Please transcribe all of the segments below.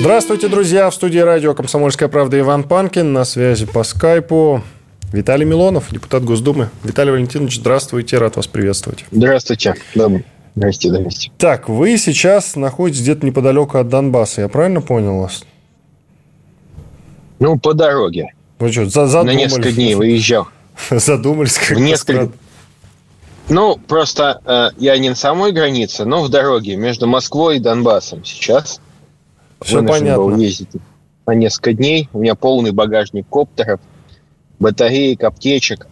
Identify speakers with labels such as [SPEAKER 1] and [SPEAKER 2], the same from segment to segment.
[SPEAKER 1] Здравствуйте, друзья! В студии радио «Комсомольская правда» Иван Панкин. На связи по скайпу Виталий Милонов, депутат Госдумы. Виталий Валентинович, здравствуйте, рад вас приветствовать.
[SPEAKER 2] Здравствуйте. Да, здрасте, здрасте.
[SPEAKER 1] Так, вы сейчас находитесь где-то неподалеку от Донбасса, я правильно понял вас?
[SPEAKER 2] Ну, по дороге.
[SPEAKER 1] Вы что, за задумались?
[SPEAKER 2] На несколько дней выезжал.
[SPEAKER 1] Задумались как
[SPEAKER 2] Несколько... Ну, просто э, я не на самой границе, но в дороге между Москвой и Донбассом сейчас.
[SPEAKER 1] Все понятно.
[SPEAKER 2] Был ездить на несколько дней. У меня полный багажник коптеров, батареек, аптечек.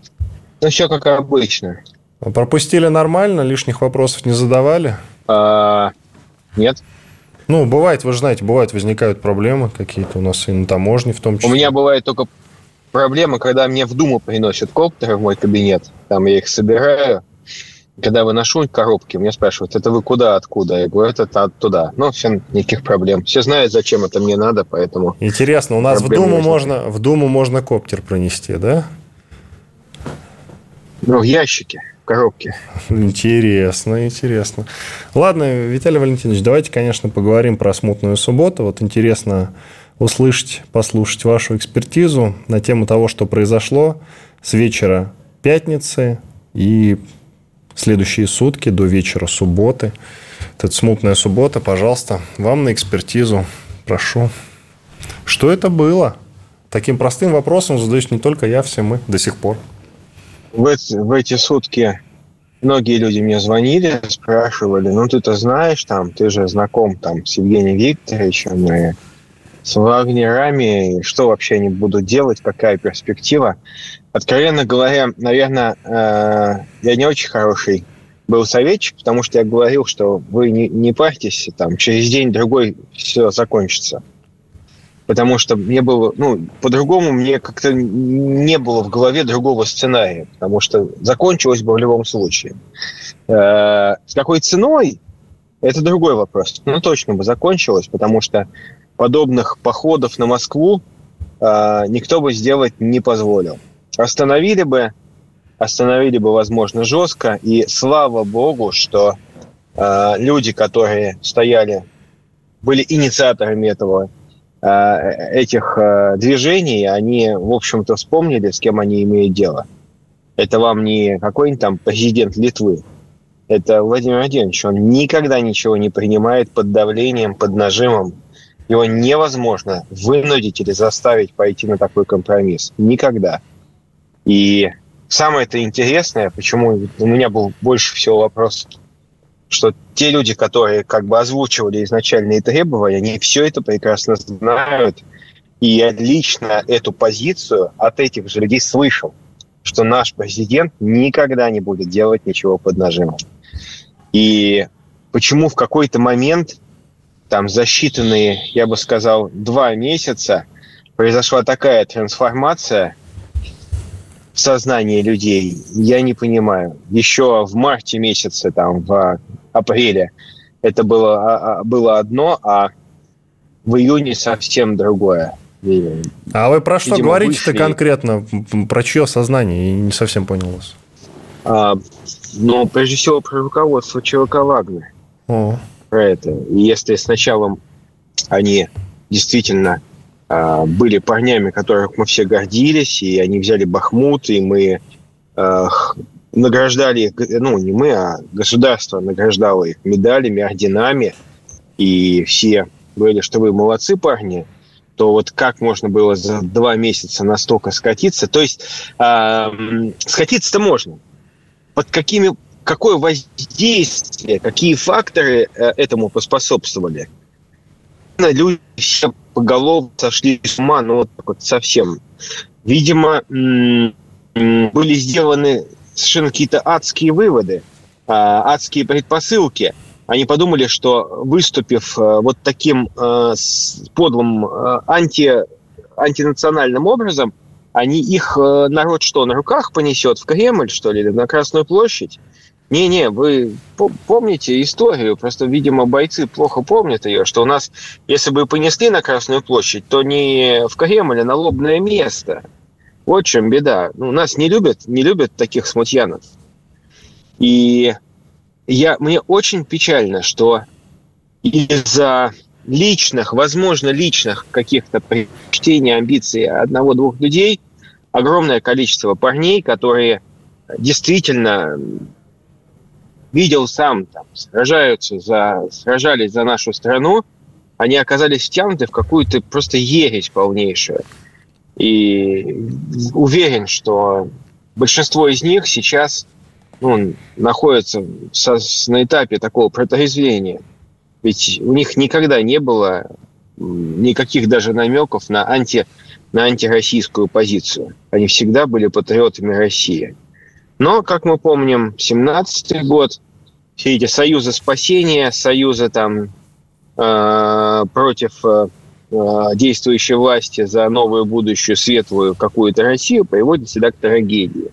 [SPEAKER 2] Ну, все как обычно.
[SPEAKER 1] А пропустили нормально? Лишних вопросов не задавали?
[SPEAKER 2] А, нет.
[SPEAKER 1] Ну, бывает, вы же знаете, бывает, возникают проблемы какие-то у нас и на таможне в том числе.
[SPEAKER 2] У меня бывает только проблема, когда мне в Думу приносят коптеры в мой кабинет. Там я их собираю, когда выношу коробки, меня спрашивают, это вы куда, откуда? Я говорю, это оттуда. Ну, все, никаких проблем. Все знают, зачем это мне надо, поэтому...
[SPEAKER 1] Интересно, у нас в Думу, можно, в Думу можно коптер пронести, да?
[SPEAKER 2] Ну, в ящике, в коробке.
[SPEAKER 1] Интересно, интересно. Ладно, Виталий Валентинович, давайте, конечно, поговорим про смутную субботу. Вот интересно услышать, послушать вашу экспертизу на тему того, что произошло с вечера пятницы и следующие сутки до вечера субботы. Это смутная суббота, пожалуйста, вам на экспертизу. Прошу. Что это было? Таким простым вопросом задаюсь не только я, все мы до сих пор.
[SPEAKER 2] В эти, в эти сутки многие люди мне звонили, спрашивали, ну ты-то знаешь, там, ты же знаком там с Евгением Викторовичем и с вагнерами, что вообще они будут делать, какая перспектива. Откровенно говоря, наверное, э, я не очень хороший был советчик, потому что я говорил, что вы не, не парьтесь, там, через день-другой все закончится. Потому что мне было, ну, по-другому мне как-то не было в голове другого сценария, потому что закончилось бы в любом случае. Э, с какой ценой, это другой вопрос. Ну, точно бы закончилось, потому что подобных походов на Москву э, никто бы сделать не позволил. Остановили бы, остановили бы, возможно, жестко. И слава богу, что э, люди, которые стояли, были инициаторами этого, э, этих э, движений, они, в общем-то, вспомнили, с кем они имеют дело. Это вам не какой-нибудь там президент Литвы. Это Владимир Владимирович. Он никогда ничего не принимает под давлением, под нажимом его невозможно вынудить или заставить пойти на такой компромисс. Никогда. И самое это интересное, почему у меня был больше всего вопрос, что те люди, которые как бы озвучивали изначальные требования, они все это прекрасно знают. И я лично эту позицию от этих же людей слышал, что наш президент никогда не будет делать ничего под нажимом. И почему в какой-то момент там за считанные, я бы сказал, два месяца произошла такая трансформация в сознании людей, я не понимаю. Еще в марте месяце, там, в апреле это было, а, а, было одно, а в июне совсем другое.
[SPEAKER 1] А вы про что говорите-то конкретно? Про чье сознание? Я не совсем понял вас.
[SPEAKER 2] А, ну, прежде всего, про руководство ЧВК «Вагнер». О про это. И если сначала они действительно э, были парнями, которых мы все гордились, и они взяли Бахмут, и мы э, награждали, ну, не мы, а государство награждало их медалями, орденами, и все говорили, что вы молодцы, парни, то вот как можно было за два месяца настолько скатиться? То есть э, скатиться-то можно. Под какими какое воздействие, какие факторы э, этому поспособствовали. Люди все поголовно сошли с ума, ну вот, вот совсем. Видимо, были сделаны совершенно какие-то адские выводы, а, адские предпосылки. Они подумали, что выступив э, вот таким э, подлым анти антинациональным образом, они их народ что, на руках понесет в Кремль, что ли, на Красную площадь? Не-не, вы помните историю, просто, видимо, бойцы плохо помнят ее, что у нас, если бы понесли на Красную площадь, то не в Кремль, а на лобное место. Вот в чем беда. Ну, нас не любят, не любят таких смутьянов. И я, мне очень печально, что из-за личных, возможно, личных каких-то предпочтений, амбиций одного-двух людей огромное количество парней, которые действительно видел сам, там, сражаются за, сражались за нашу страну, они оказались втянуты в какую-то просто ересь полнейшую. И уверен, что большинство из них сейчас ну, находятся со, на этапе такого протрезвления – ведь у них никогда не было никаких даже намеков на, анти, на антироссийскую позицию. Они всегда были патриотами России. Но, как мы помним, 17 год, все эти союзы спасения, союзы там э, против э, действующей власти за новую будущую светлую какую-то Россию приводят всегда к трагедии.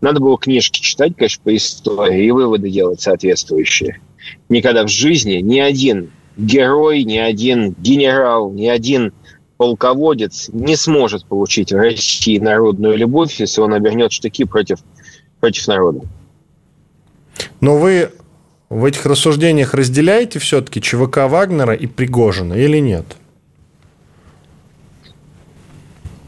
[SPEAKER 2] Надо было книжки читать, конечно, по истории и выводы делать соответствующие никогда в жизни ни один герой, ни один генерал, ни один полководец не сможет получить в России народную любовь, если он обернет штыки против, против народа.
[SPEAKER 1] Но вы в этих рассуждениях разделяете все-таки ЧВК Вагнера и Пригожина или нет?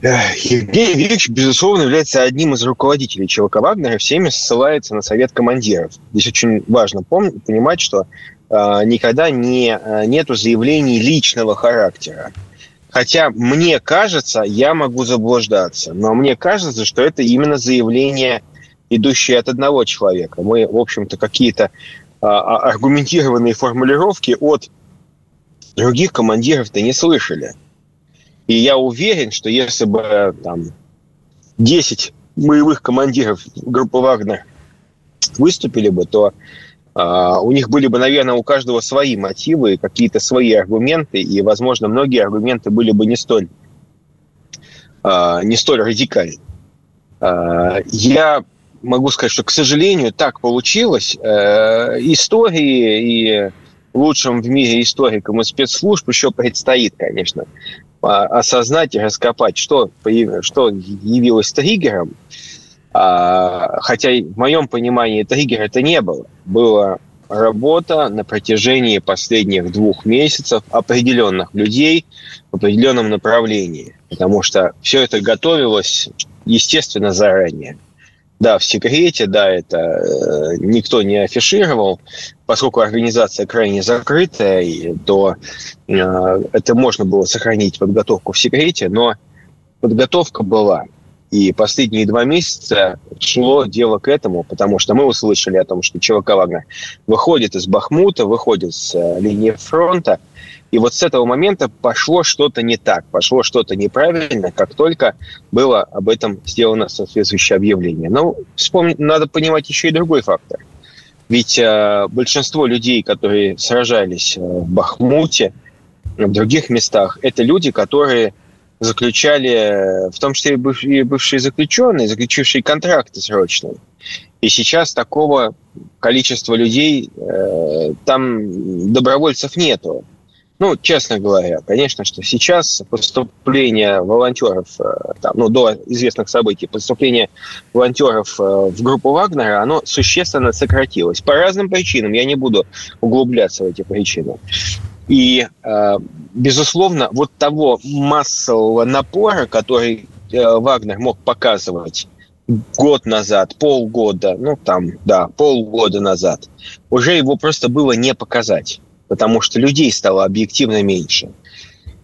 [SPEAKER 2] Евгений Викторович, безусловно, является одним из руководителей ЧВК Вагнера, всеми ссылается на совет командиров. Здесь очень важно помнить, понимать, что э, никогда не, э, нету заявлений личного характера. Хотя мне кажется, я могу заблуждаться, но мне кажется, что это именно заявление, идущее от одного человека. Мы, в общем-то, какие-то э, аргументированные формулировки от других командиров-то не слышали. И я уверен, что если бы там 10 боевых командиров группы Вагнер выступили бы, то Uh, у них были бы, наверное, у каждого свои мотивы, какие-то свои аргументы, и, возможно, многие аргументы были бы не столь, uh, не столь радикальны. Uh, я могу сказать, что, к сожалению, так получилось. Истории и лучшим в мире историкам и спецслужб еще предстоит, конечно, осознать и раскопать, что, что явилось триггером. А, хотя в моем понимании триггера это не было. Была работа на протяжении последних двух месяцев определенных людей в определенном направлении. Потому что все это готовилось, естественно, заранее да, в секрете, да, это э, никто не афишировал, поскольку организация крайне закрытая, то э, это можно было сохранить подготовку в секрете, но подготовка была. И последние два месяца шло дело к этому, потому что мы услышали о том, что ЧВК Вагнер выходит из Бахмута, выходит с э, линии фронта, и вот с этого момента пошло что-то не так, пошло что-то неправильно, как только было об этом сделано соответствующее объявление. Но вспомнить, надо понимать еще и другой фактор. Ведь э, большинство людей, которые сражались э, в Бахмуте, в других местах, это люди, которые заключали, в том числе и бывшие заключенные, заключившие контракты срочные. И сейчас такого количества людей э, там добровольцев нету. Ну, честно говоря, конечно, что сейчас поступление волонтеров, э, там, ну, до известных событий, поступление волонтеров э, в группу Вагнера, оно существенно сократилось. По разным причинам, я не буду углубляться в эти причины. И, э, безусловно, вот того массового напора, который Вагнер мог показывать год назад, полгода, ну там, да, полгода назад, уже его просто было не показать потому что людей стало объективно меньше.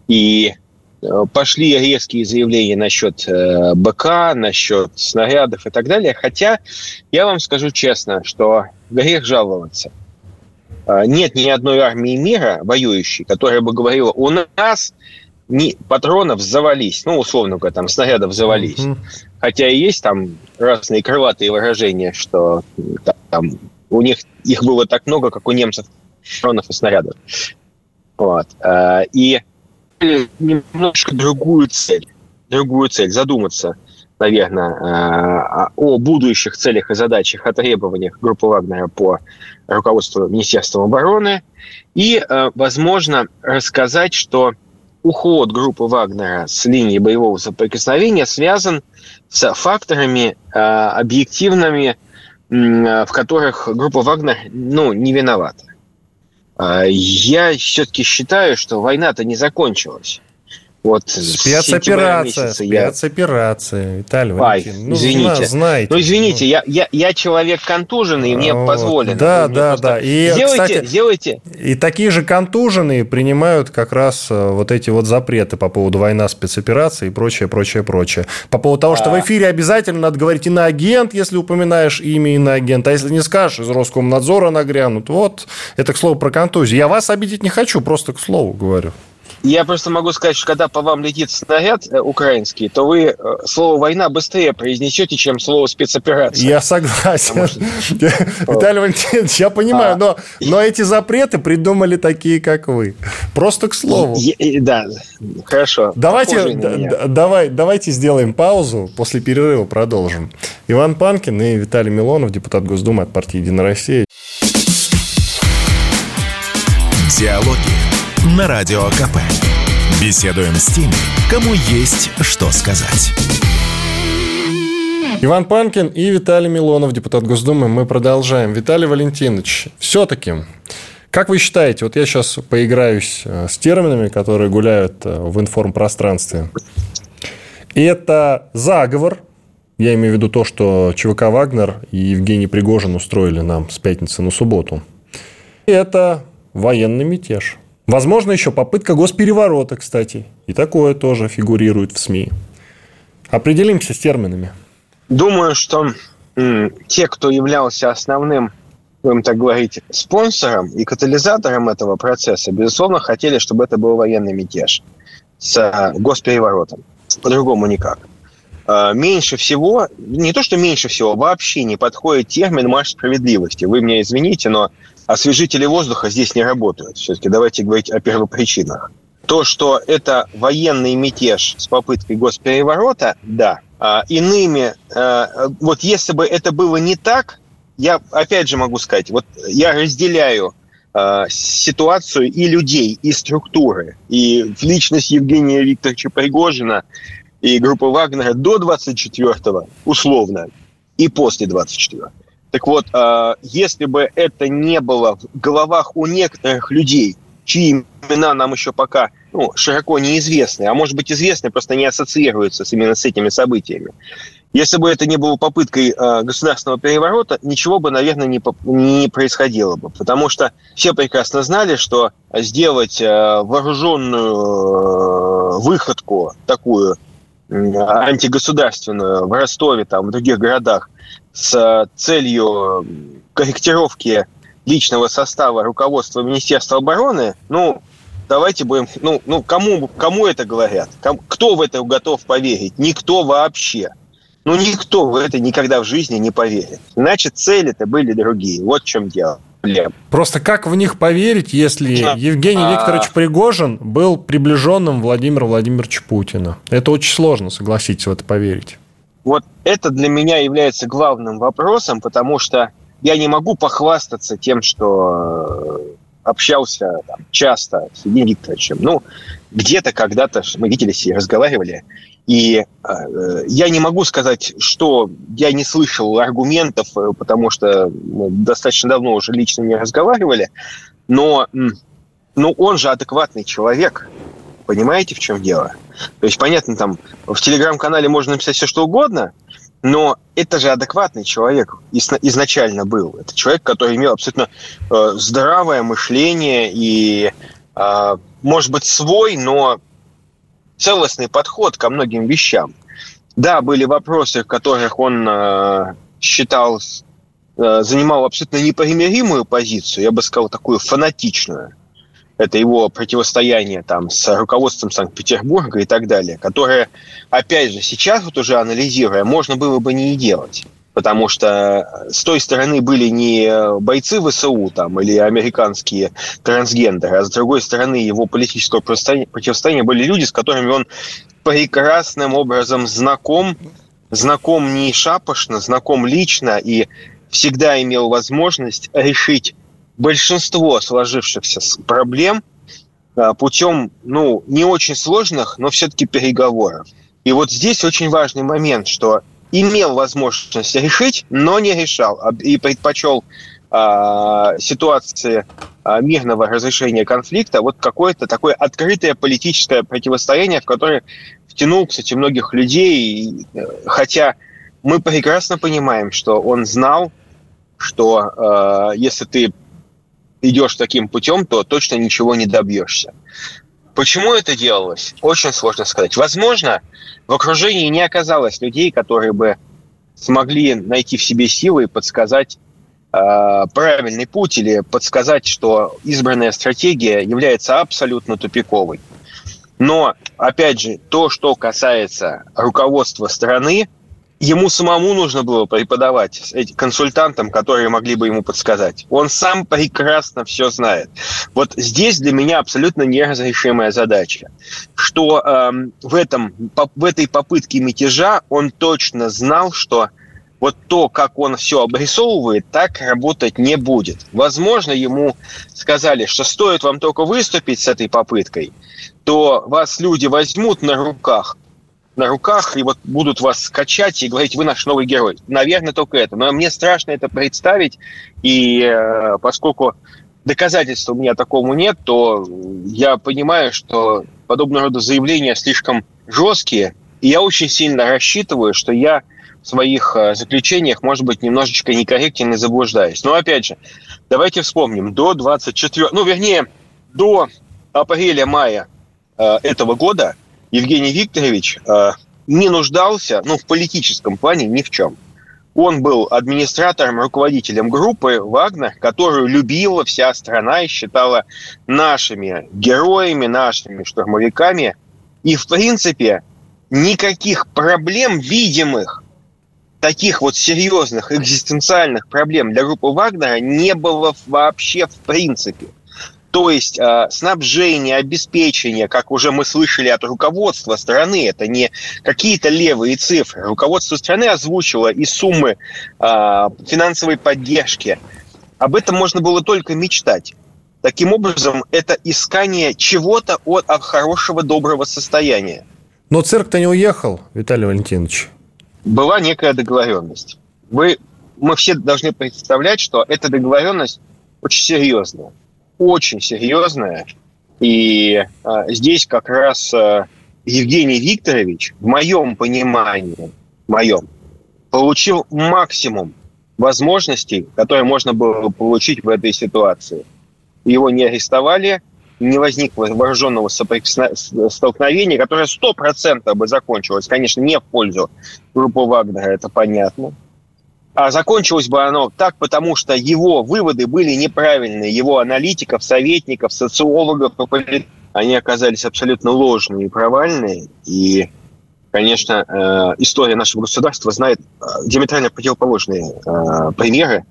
[SPEAKER 2] И э, пошли резкие заявления насчет э, БК, насчет снарядов и так далее. Хотя я вам скажу честно, что грех жаловаться. Э, нет ни одной армии мира воюющей, которая бы говорила, у нас не, патронов завались, ну, условно говоря, там, снарядов завались. Mm-hmm. Хотя и есть там разные крылатые выражения, что там, у них их было так много, как у немцев патронов и снарядов. Вот. Э, и немножко другую цель. Другую цель, задуматься, наверное, о будущих целях и задачах, о требованиях группы Вагнера по руководству Министерства обороны и, возможно, рассказать, что уход группы Вагнера с линии боевого соприкосновения связан с факторами объективными, в которых группа Вагнер ну, не виновата. А, я все-таки считаю, что война-то не закончилась.
[SPEAKER 1] Вот спецоперация, спецоперация,
[SPEAKER 2] я... Виталий Ай, ну, извините. Знаете. Ну, извините, я, я, я человек контуженный, и мне вот. позволено.
[SPEAKER 1] Да, ну, да, да. И,
[SPEAKER 2] сделайте, кстати, сделайте.
[SPEAKER 1] И такие же контуженные принимают как раз э, вот эти вот запреты по поводу война, спецоперации и прочее, прочее, прочее. По поводу того, что а... в эфире обязательно надо говорить иноагент, если упоминаешь имя иноагента, а если не скажешь, из Роскомнадзора нагрянут. Вот, это к слову про контузию. Я вас обидеть не хочу, просто к слову говорю.
[SPEAKER 2] Я просто могу сказать, что когда по вам летит снаряд э, украинский, то вы э, слово «война» быстрее произнесете, чем слово «спецоперация».
[SPEAKER 1] Я согласен. Виталий Валентинович, я понимаю, а. но, но эти запреты придумали такие, как вы. Просто к слову.
[SPEAKER 2] Да, хорошо.
[SPEAKER 1] Давайте, давай, давайте сделаем паузу, после перерыва продолжим. Иван Панкин и Виталий Милонов, депутат Госдумы от партии «Единая Россия».
[SPEAKER 3] Диалоги на Радио КП. Беседуем с теми, кому есть что сказать.
[SPEAKER 1] Иван Панкин и Виталий Милонов, депутат Госдумы. Мы продолжаем. Виталий Валентинович, все-таки, как вы считаете, вот я сейчас поиграюсь э, с терминами, которые гуляют э, в информпространстве. Это заговор, я имею в виду то, что ЧВК «Вагнер» и Евгений Пригожин устроили нам с пятницы на субботу. Это военный мятеж – Возможно, еще попытка госпереворота, кстати. И такое тоже фигурирует в СМИ. Определимся с терминами.
[SPEAKER 2] Думаю, что те, кто являлся основным, будем так говорить, спонсором и катализатором этого процесса, безусловно, хотели, чтобы это был военный мятеж с а, госпереворотом. По-другому никак. А, меньше всего, не то, что меньше всего, вообще не подходит термин «марш справедливости». Вы меня извините, но освежители воздуха здесь не работают. Все-таки давайте говорить о первопричинах. То, что это военный мятеж с попыткой госпереворота, да. А иными, а, вот если бы это было не так, я опять же могу сказать, вот я разделяю а, ситуацию и людей, и структуры, и личность Евгения Викторовича Пригожина и группы Вагнера до 24-го, условно, и после 24-го. Так вот, а, если бы это не было в головах у некоторых людей, чьи имена нам еще пока ну, широко неизвестны, а может быть известны, просто не ассоциируются с, именно с этими событиями. Если бы это не было попыткой э, государственного переворота, ничего бы, наверное, не, происходило бы. Потому что все прекрасно знали, что сделать э, вооруженную выходку такую антигосударственную в Ростове, там, в других городах, с целью корректировки личного состава руководства Министерства обороны, ну, давайте будем, ну, ну кому, кому это говорят? Кто в это готов поверить? Никто вообще. Ну, никто в это никогда в жизни не поверит. Значит, цели-то были другие. Вот в чем дело.
[SPEAKER 1] Просто как в них поверить, если Евгений а... Викторович Пригожин был приближенным Владимира Владимировича Путина? Это очень сложно, согласитесь, в это поверить.
[SPEAKER 2] Вот это для меня является главным вопросом, потому что я не могу похвастаться тем, что э, общался там, часто с Евгением Викторовичем. Ну, где-то когда-то мы виделись и разговаривали. И э, я не могу сказать, что я не слышал аргументов, э, потому что мы достаточно давно уже лично не разговаривали. Но ну, он же адекватный человек. Понимаете, в чем дело? То есть, понятно, там в телеграм-канале можно написать все, что угодно, но это же адекватный человек изначально был. Это человек, который имел абсолютно э, здравое мышление и, может быть, свой, но целостный подход ко многим вещам. Да, были вопросы, в которых он э, считал, э, занимал абсолютно непримиримую позицию, я бы сказал, такую фанатичную это его противостояние там с руководством Санкт-Петербурга и так далее, которое, опять же, сейчас вот уже анализируя, можно было бы не делать. Потому что с той стороны были не бойцы ВСУ там, или американские трансгендеры, а с другой стороны его политического противостояния были люди, с которыми он прекрасным образом знаком, знаком не шапошно, знаком лично и всегда имел возможность решить большинство сложившихся проблем а, путем, ну, не очень сложных, но все-таки переговоров. И вот здесь очень важный момент, что имел возможность решить, но не решал и предпочел э, ситуации э, мирного разрешения конфликта вот какое-то такое открытое политическое противостояние, в которое втянул, кстати, многих людей, э, хотя мы прекрасно понимаем, что он знал, что э, если ты идешь таким путем, то точно ничего не добьешься. Почему это делалось? Очень сложно сказать. Возможно, в окружении не оказалось людей, которые бы смогли найти в себе силы и подсказать э, правильный путь или подсказать, что избранная стратегия является абсолютно тупиковой. Но, опять же, то, что касается руководства страны, ему самому нужно было преподавать этим консультантам, которые могли бы ему подсказать. Он сам прекрасно все знает. Вот здесь для меня абсолютно неразрешимая задача, что э, в, этом, в этой попытке мятежа он точно знал, что вот то, как он все обрисовывает, так работать не будет. Возможно, ему сказали, что стоит вам только выступить с этой попыткой, то вас люди возьмут на руках, на руках и вот будут вас скачать и говорить, вы наш новый герой. Наверное, только это. Но мне страшно это представить, и э, поскольку доказательств у меня такому нет, то я понимаю, что подобного рода заявления слишком жесткие, и я очень сильно рассчитываю, что я в своих э, заключениях, может быть, немножечко некорректен и заблуждаюсь. Но, опять же, давайте вспомним, до 24... Ну, вернее, до апреля-мая э, этого года – Евгений Викторович э, не нуждался, ну, в политическом плане ни в чем. Он был администратором, руководителем группы «Вагнер», которую любила вся страна и считала нашими героями, нашими штурмовиками. И, в принципе, никаких проблем видимых, таких вот серьезных экзистенциальных проблем для группы Вагнера не было вообще в принципе. То есть э, снабжение, обеспечение, как уже мы слышали от руководства страны, это не какие-то левые цифры. Руководство страны озвучило и суммы э, финансовой поддержки. Об этом можно было только мечтать. Таким образом, это искание чего-то от, от хорошего, доброго состояния.
[SPEAKER 1] Но цирк-то не уехал, Виталий Валентинович.
[SPEAKER 2] Была некая договоренность. Вы, мы все должны представлять, что эта договоренность очень серьезная очень серьезная. И а, здесь как раз а, Евгений Викторович, в моем понимании, в моем, получил максимум возможностей, которые можно было получить в этой ситуации. Его не арестовали, не возникло вооруженного столкновения, которое сто процентов бы закончилось, конечно, не в пользу группы Вагнера, это понятно. А закончилось бы оно так, потому что его выводы были неправильные. Его аналитиков, советников, социологов, они оказались абсолютно ложные и провальные. И, конечно, э, история нашего государства знает э, диаметрально противоположные э, примеры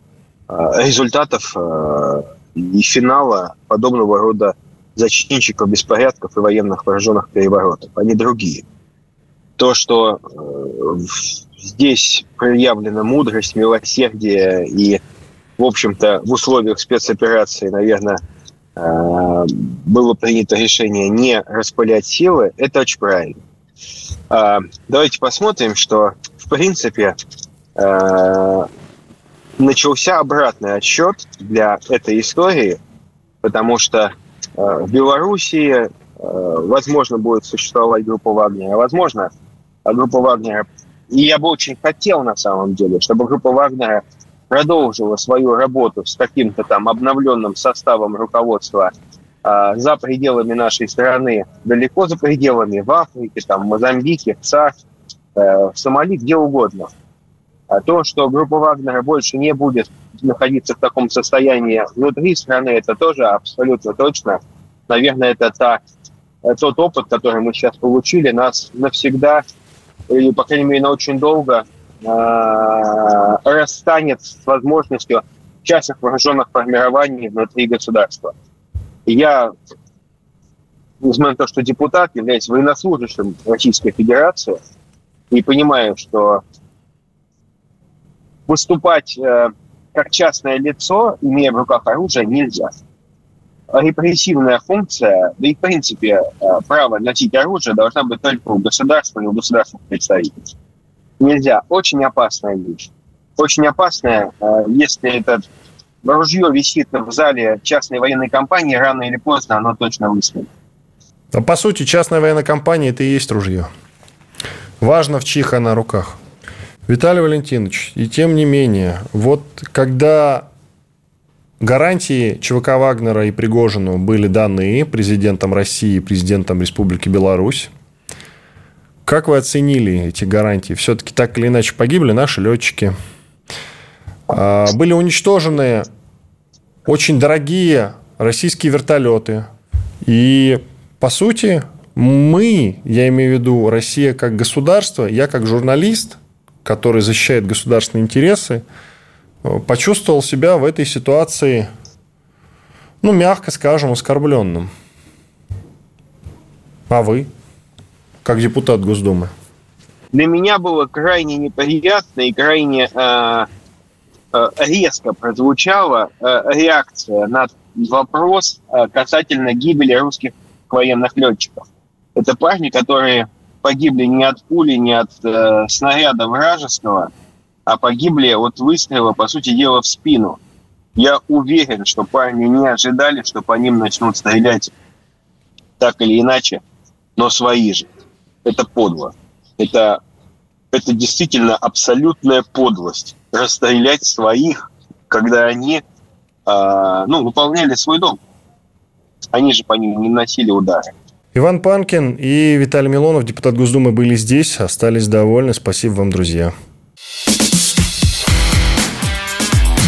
[SPEAKER 2] результатов и финала подобного рода зачинщиков беспорядков и военных вооруженных переворотов. Они другие. То, что здесь проявлена мудрость, милосердие и, в общем-то, в условиях спецоперации, наверное, э, было принято решение не распылять силы, это очень правильно. А, давайте посмотрим, что, в принципе, э, начался обратный отсчет для этой истории, потому что э, в Белоруссии, возможно, будет существовать группа Вагнера, возможно, группа Вагнера и я бы очень хотел, на самом деле, чтобы группа Вагнера продолжила свою работу с каким-то там обновленным составом руководства э, за пределами нашей страны, далеко за пределами, в Африке, там, в Мозамбике, в ЦАР, э, в Сомали, где угодно. А то, что группа Вагнера больше не будет находиться в таком состоянии внутри страны, это тоже абсолютно точно. Наверное, это та, тот опыт, который мы сейчас получили, нас навсегда или, по крайней мере, на очень долго э, расстанет с возможностью частных вооруженных формирований внутри государства. Я, несмотря на то, что депутат, являюсь военнослужащим Российской Федерации, и понимаю, что выступать э, как частное лицо, имея в руках оружие, нельзя. Репрессивная функция, да и в принципе э, право носить оружие должна быть только у государства и у государственных представительств. Нельзя. Очень опасная вещь. Очень опасная, э, если это ружье висит в зале частной военной компании, рано или поздно оно точно выстрелит.
[SPEAKER 1] А по сути, частная военная компания – это и есть ружье. Важно, в чьих она руках. Виталий Валентинович, и тем не менее, вот когда гарантии ЧВК Вагнера и Пригожину были даны президентом России и президентом Республики Беларусь, как вы оценили эти гарантии? Все-таки так или иначе погибли наши летчики. А, были уничтожены очень дорогие российские вертолеты. И, по сути, мы, я имею в виду Россия как государство, я как журналист, который защищает государственные интересы, почувствовал себя в этой ситуации, ну, мягко скажем, оскорбленным. А вы, как депутат Госдумы?
[SPEAKER 2] Для меня было крайне неприятно и крайне э, э, резко прозвучала э, реакция на вопрос э, касательно гибели русских военных летчиков. Это парни, которые погибли не от пули, не от э, снаряда вражеского, а погибли от выстрела, по сути дела, в спину. Я уверен, что парни не ожидали, что по ним начнут стрелять так или иначе, но свои же. Это подло. Это, это действительно абсолютная подлость. Расстрелять своих, когда они э, ну, выполняли свой дом. Они же по ним не носили удары.
[SPEAKER 1] Иван Панкин и Виталий Милонов, депутат Госдумы, были здесь, остались довольны. Спасибо вам, друзья.